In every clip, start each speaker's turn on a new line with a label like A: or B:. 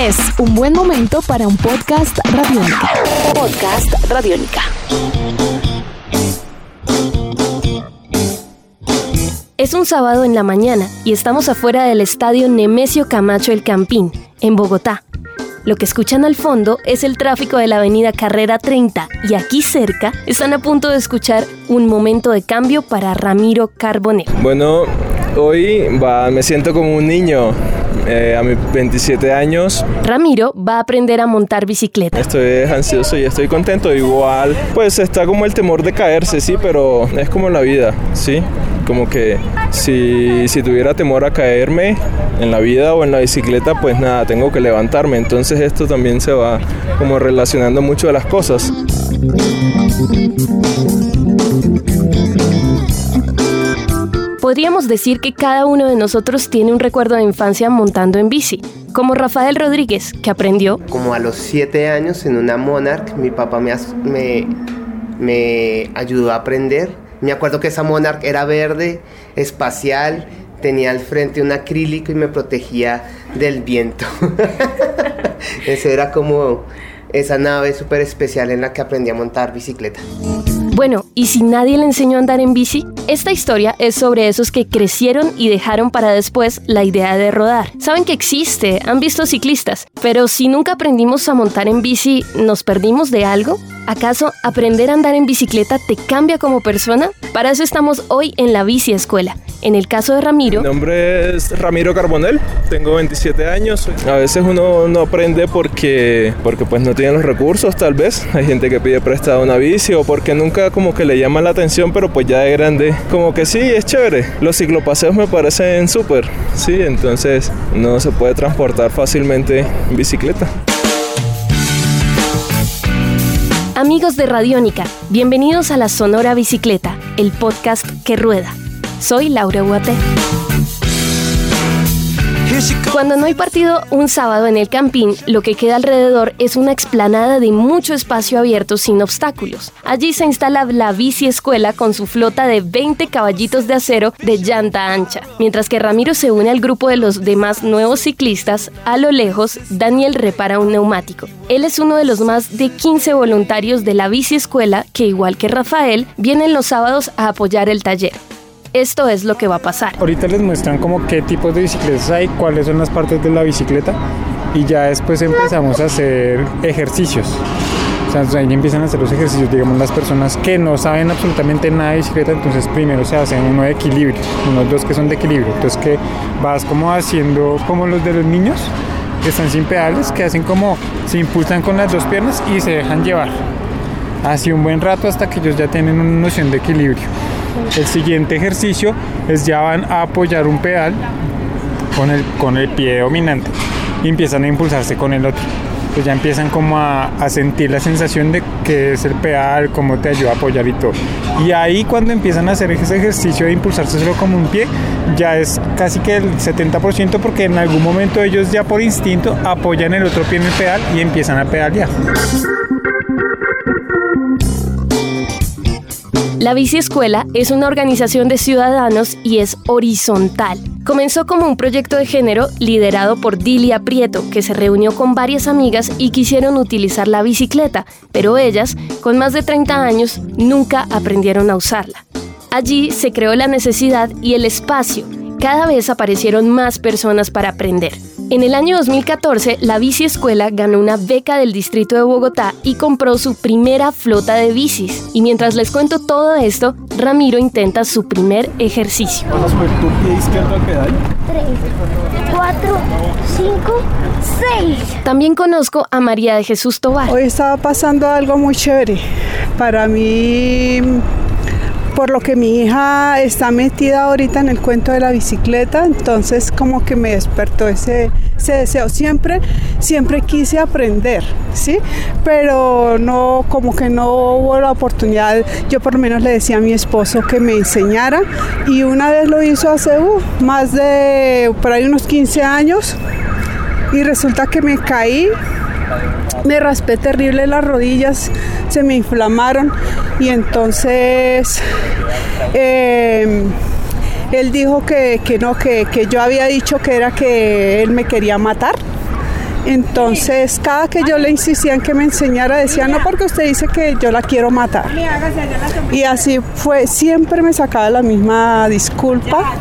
A: Es un buen momento para un podcast radiónica. Podcast radiónica. Es un sábado en la mañana y estamos afuera del estadio Nemesio Camacho El Campín, en Bogotá. Lo que escuchan al fondo es el tráfico de la avenida Carrera 30 y aquí cerca están a punto de escuchar un momento de cambio para Ramiro Carbonero.
B: Bueno, hoy va, me siento como un niño. Eh, a mis 27 años
A: Ramiro va a aprender a montar bicicleta.
B: estoy ansioso y estoy contento. Igual, pues está como el temor de caerse, sí, pero es como la vida, sí. Como que si, si tuviera temor a caerme en la vida o en la bicicleta, pues nada, tengo que levantarme. Entonces esto también se va como relacionando mucho de las cosas.
A: Podríamos decir que cada uno de nosotros tiene un recuerdo de infancia montando en bici, como Rafael Rodríguez, que aprendió
C: Como a los siete años en una Monarch, mi papá me, me, me ayudó a aprender. Me acuerdo que esa Monarch era verde, espacial, tenía al frente un acrílico y me protegía del viento. Eso era como esa nave súper especial en la que aprendí a montar bicicleta.
A: Bueno, ¿y si nadie le enseñó a andar en bici? Esta historia es sobre esos que crecieron y dejaron para después la idea de rodar. Saben que existe, han visto ciclistas, pero si nunca aprendimos a montar en bici, ¿nos perdimos de algo? ¿Acaso aprender a andar en bicicleta te cambia como persona? Para eso estamos hoy en la bici escuela. En el caso de Ramiro,
B: Mi nombre es Ramiro Carbonel, tengo 27 años. A veces uno no aprende porque, porque pues no tiene los recursos tal vez. Hay gente que pide prestada una bici o porque nunca como que le llama la atención, pero pues ya de grande como que sí, es chévere. Los ciclopaseos me parecen súper, sí, entonces no se puede transportar fácilmente en bicicleta.
A: Amigos de Radiónica, bienvenidos a la Sonora Bicicleta, el podcast que rueda. Soy Laura Guate. Cuando no hay partido un sábado en el campín, lo que queda alrededor es una explanada de mucho espacio abierto sin obstáculos. Allí se instala la bici escuela con su flota de 20 caballitos de acero de llanta ancha. Mientras que Ramiro se une al grupo de los demás nuevos ciclistas, a lo lejos, Daniel repara un neumático. Él es uno de los más de 15 voluntarios de la bici escuela que, igual que Rafael, vienen los sábados a apoyar el taller. Esto es lo que va a pasar.
D: Ahorita les muestran como qué tipos de bicicletas hay, cuáles son las partes de la bicicleta y ya después empezamos a hacer ejercicios. O sea, ahí empiezan a hacer los ejercicios, digamos, las personas que no saben absolutamente nada de bicicleta, entonces primero se hacen uno de equilibrio, unos dos que son de equilibrio, entonces que vas como haciendo como los de los niños que están sin pedales, que hacen como se impulsan con las dos piernas y se dejan llevar. Así un buen rato hasta que ellos ya tienen una noción de equilibrio. El siguiente ejercicio es ya van a apoyar un pedal con el, con el pie dominante y empiezan a impulsarse con el otro. Pues ya empiezan como a, sentir la sensación de que es el pedal, cómo te ayuda a apoyar y todo. Y ahí cuando empiezan a hacer ese ejercicio de impulsarse solo como un pie, ya es casi que el 70% porque en algún momento ellos ya por instinto apoyan el otro pie en el pedal y empiezan a pedalear.
A: La Bici Escuela es una organización de ciudadanos y es horizontal. Comenzó como un proyecto de género liderado por Dilia Prieto, que se reunió con varias amigas y quisieron utilizar la bicicleta, pero ellas, con más de 30 años, nunca aprendieron a usarla. Allí se creó la necesidad y el espacio. Cada vez aparecieron más personas para aprender. En el año 2014, la Bici Escuela ganó una beca del Distrito de Bogotá y compró su primera flota de bicis. Y mientras les cuento todo esto, Ramiro intenta su primer ejercicio.
B: Tu pie izquierdo al pedal.
E: 3, 4, 5, 6.
A: También conozco a María de Jesús Tobar.
F: Hoy estaba pasando algo muy chévere. Para mí, por lo que mi hija está metida ahorita en el cuento de la bicicleta, entonces como que me despertó ese, ese deseo. Siempre, siempre quise aprender, ¿sí? Pero no, como que no hubo la oportunidad. Yo por lo menos le decía a mi esposo que me enseñara y una vez lo hizo hace uh, más de, por ahí unos 15 años y resulta que me caí me raspé terrible las rodillas, se me inflamaron y entonces eh, él dijo que, que no, que, que yo había dicho que era que él me quería matar. Entonces, cada que yo le insistía en que me enseñara, decía, no, porque usted dice que yo la quiero matar. Y así fue, siempre me sacaba la misma disculpa.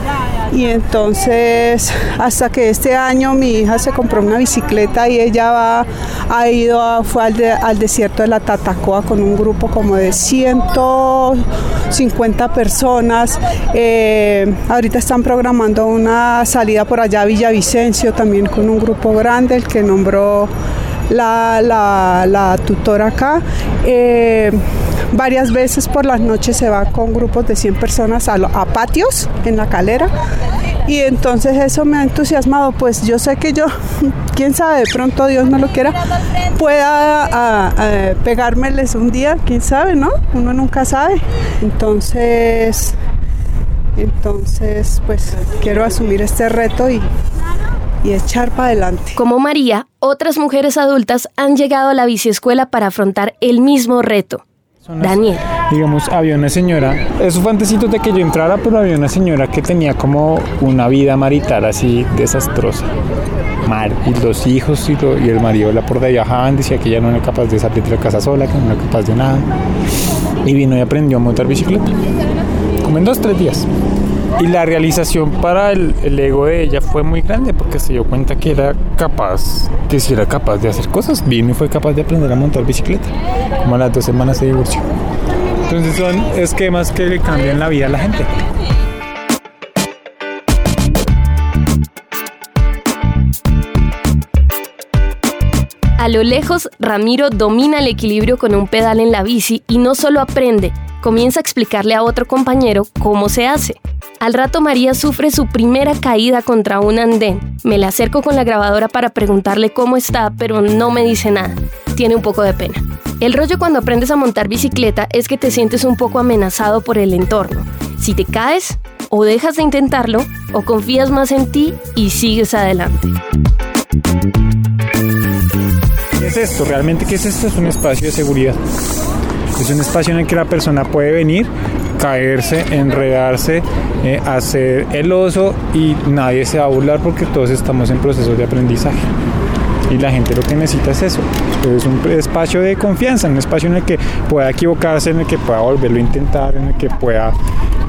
F: Y entonces, hasta que este año mi hija se compró una bicicleta y ella va, ha ido, a, fue al, de- al desierto de la Tatacoa con un grupo como de 150 personas. Eh, ahorita están programando una salida por allá a Villavicencio también con un grupo grande, el que nombró la, la- la tutora acá. Eh, varias veces por las noches se va con grupos de 100 personas a, a patios en la calera. Y entonces eso me ha entusiasmado, pues yo sé que yo, quién sabe, de pronto Dios no lo quiera, pueda a- a pegármeles un día, quién sabe, ¿no? Uno nunca sabe. Entonces, entonces pues quiero asumir este reto y, y echar para adelante.
A: Como María, otras mujeres adultas han llegado a la biciescuela para afrontar el mismo reto. Daniel.
D: Digamos, había una señora, eso fue antesito de que yo entrara, pero había una señora que tenía como una vida marital así desastrosa. Mal. Y los hijos y, lo- y el marido la por de ahí bajaban, decía que ella no era capaz de salir de la casa sola, que no era capaz de nada. Y vino y aprendió a montar bicicleta. Como en dos, tres días. Y la realización para el, ego de ella fue muy grande porque se dio cuenta que era capaz, que si era capaz de hacer cosas. Vino y fue capaz de aprender a montar bicicleta. Como a las dos semanas se divorció. Entonces son esquemas que le cambian la vida a la gente.
A: A lo lejos, Ramiro domina el equilibrio con un pedal en la bici y no solo aprende, comienza a explicarle a otro compañero cómo se hace. Al rato María sufre su primera caída contra un andén. Me la acerco con la grabadora para preguntarle cómo está, pero no me dice nada. Tiene un poco de pena. El rollo cuando aprendes a montar bicicleta es que te sientes un poco amenazado por el entorno. Si te caes, o dejas de intentarlo, o confías más en ti y sigues adelante.
D: ¿Qué es esto? ¿Realmente qué es esto? Es un espacio de seguridad. Es un espacio en el que la persona puede venir, caerse, enredarse, eh, hacer el oso y nadie se va a burlar porque todos estamos en proceso de aprendizaje. Y la gente lo que necesita es eso. Es un espacio de confianza, un espacio en el que pueda equivocarse, en el que pueda volverlo a intentar, en el que pueda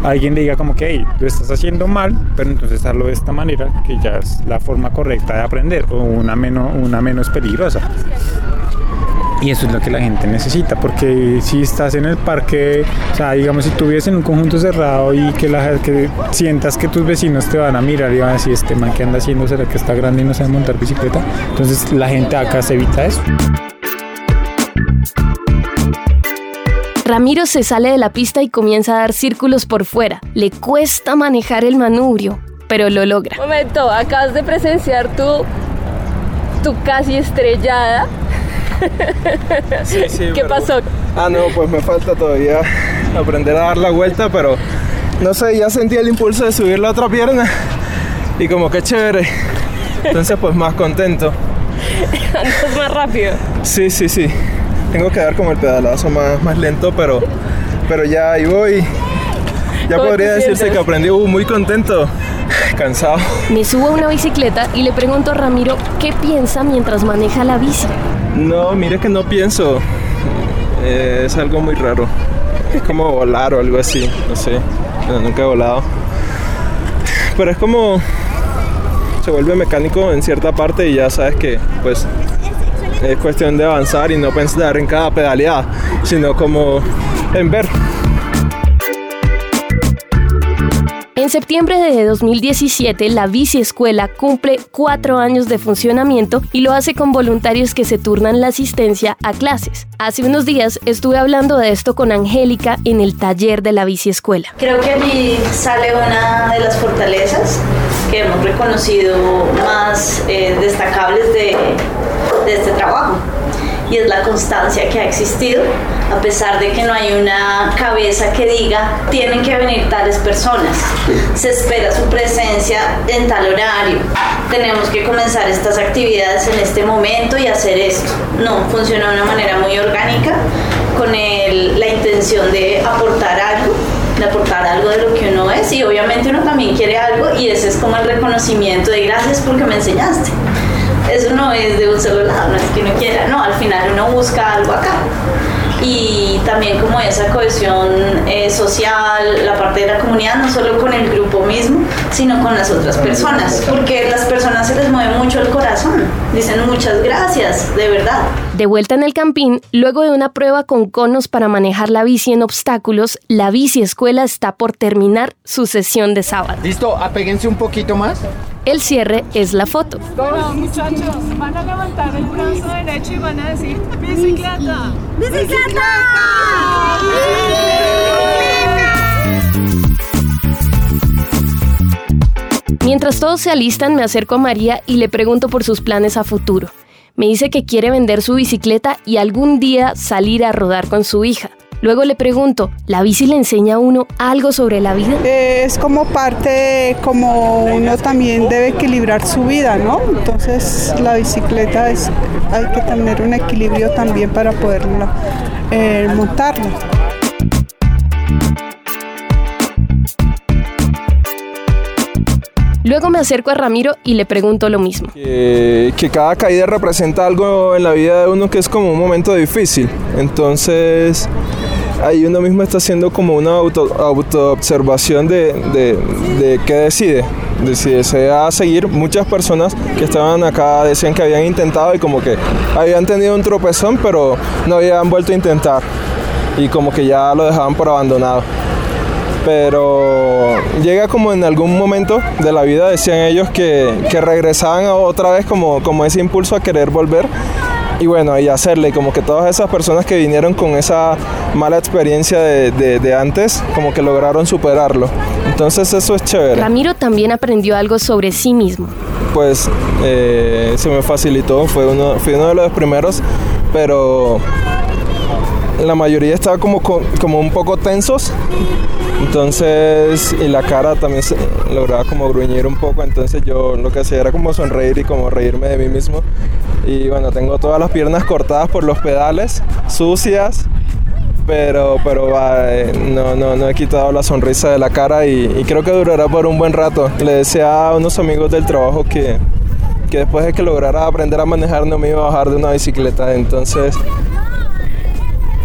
D: alguien le diga como que hey, lo estás haciendo mal, pero entonces hazlo de esta manera, que ya es la forma correcta de aprender, o una menos, una menos peligrosa. Y eso es lo que la gente necesita, porque si estás en el parque, o sea, digamos, si tú vives en un conjunto cerrado y que, la, que sientas que tus vecinos te van a mirar y van a decir, este man que anda haciendo, será que está grande y no sabe montar bicicleta, entonces la gente acá se evita eso.
A: Ramiro se sale de la pista y comienza a dar círculos por fuera. Le cuesta manejar el manubrio, pero lo logra.
G: Momento, acabas de presenciar tu, tu casi estrellada.
B: Sí, sí,
G: ¿Qué
B: pero-
G: pasó?
B: Ah, no, pues me falta todavía aprender a dar la vuelta, pero no sé, ya sentí el impulso de subir la otra pierna y como que chévere. Entonces, pues más contento.
G: Andas más rápido.
B: Sí, sí, sí. Tengo que dar como el pedalazo más, más lento, pero, pero ya ahí voy. Ya
G: ¿Cómo
B: podría decirse
G: sientes?
B: que aprendí uh, muy contento, cansado.
A: Me subo a una bicicleta y le pregunto a Ramiro qué piensa mientras maneja la bici.
B: No, mire que no pienso. Eh, es algo muy raro. Es como volar o algo así, no sé. Nunca he volado. Pero es como se vuelve mecánico en cierta parte y ya sabes que pues es cuestión de avanzar y no pensar en cada pedaleada, sino como en ver.
A: En septiembre de 2017, la Bici Escuela cumple cuatro años de funcionamiento y lo hace con voluntarios que se turnan la asistencia a clases. Hace unos días estuve hablando de esto con Angélica en el taller de la Bici Escuela.
H: Creo que allí sale una de las fortalezas que hemos reconocido más eh, destacables de, de este trabajo y es la constancia que ha existido, a pesar de que no hay una cabeza que diga tienen que venir tales personas, se espera su presencia en tal horario, tenemos que comenzar estas actividades en este momento y hacer esto. No, funciona de una manera muy orgánica, con el- la intención de aportar algo de aportar algo de lo que uno es y obviamente uno también quiere algo y ese es como el reconocimiento de gracias porque me enseñaste. Eso no es de un solo lado, no es que uno quiera, no, al final uno busca algo acá. Y también como esa cohesión eh, social, la parte de la comunidad, no solo con el grupo mismo, sino con las otras personas, porque las personas se les mueve mucho el corazón, dicen muchas gracias, de verdad.
A: De vuelta en el campín, luego de una prueba con conos para manejar la bici en obstáculos, la bici escuela está por terminar su sesión de sábado.
I: Listo, apéguense un poquito más.
A: El cierre es la foto.
J: Bueno, muchachos, van a levantar el brazo derecho y van a decir bicicleta. ¡Bicicleta!
A: Mientras todos se alistan, me acerco a María y le pregunto por sus planes a futuro. Me dice que quiere vender su bicicleta y algún día salir a rodar con su hija. Luego le pregunto, ¿la bici le enseña a uno algo sobre la vida?
F: Es como parte, como uno también debe equilibrar su vida, ¿no? Entonces la bicicleta es, hay que tener un equilibrio también para poderla eh, montarla.
A: Luego me acerco a Ramiro y le pregunto lo mismo.
B: Que, que, cada caída representa algo en la vida de uno que es como un momento difícil. Entonces ahí uno mismo está haciendo como una auto, autoobservación de, de, de qué decide. De si desea seguir, muchas personas que estaban acá decían que habían intentado y como que habían tenido un tropezón pero no habían vuelto a intentar y como que ya lo dejaban por abandonado pero llega como en algún momento de la vida, decían ellos, que, que regresaban otra vez como, como ese impulso a querer volver y bueno, y hacerle como que todas esas personas que vinieron con esa mala experiencia de, de, de, antes, como que lograron superarlo. Entonces eso es chévere.
A: Ramiro también aprendió algo sobre sí mismo.
B: Pues eh, se me facilitó, fue uno, fui uno de los primeros, pero la mayoría estaba como, como un poco tensos. Entonces, y la cara también se lograba como gruñir un poco, entonces yo lo que hacía era como sonreír y como reírme de mí mismo. Y bueno, tengo todas las piernas cortadas por los pedales, sucias, pero, pero no, no, no he quitado la sonrisa de la cara y, y, creo que durará por un buen rato. Le decía a unos amigos del trabajo que, que después de que lograra aprender a manejar no me iba a bajar de una bicicleta, entonces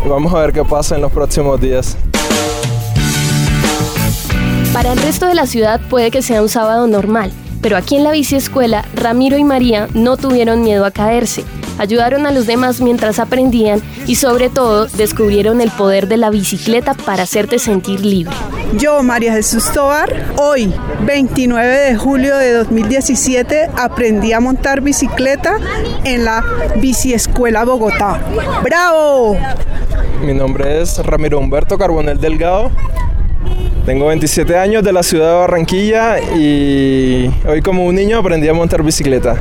B: vamos a ver qué pasa en los próximos días.
A: Para el resto de la ciudad puede que sea un sábado normal, pero aquí en la biciescuela, Ramiro y María no tuvieron miedo a caerse. Ayudaron a los demás mientras aprendían y sobre todo descubrieron el poder de la bicicleta para hacerte sentir libre.
F: Yo, María Jesús Tobar, hoy, 29 de julio de 2017, aprendí a montar bicicleta en la Biciescuela Bogotá. ¡Bravo!
B: Mi nombre es Ramiro Humberto Carbonel Delgado. Tengo 27 años de la ciudad de Barranquilla y hoy como un niño aprendí a montar bicicleta.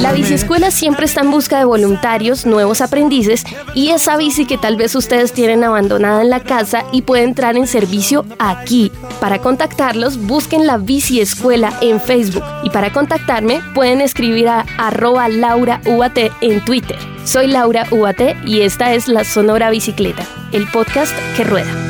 A: La biciescuela siempre está en busca de voluntarios, nuevos aprendices y esa bici que tal vez ustedes tienen abandonada en la casa y puede entrar en servicio aquí. Para contactarlos, busquen la biciescuela en Facebook y para contactarme pueden escribir a arroba en Twitter. Soy Laura UAT y esta es La Sonora Bicicleta, el podcast que rueda.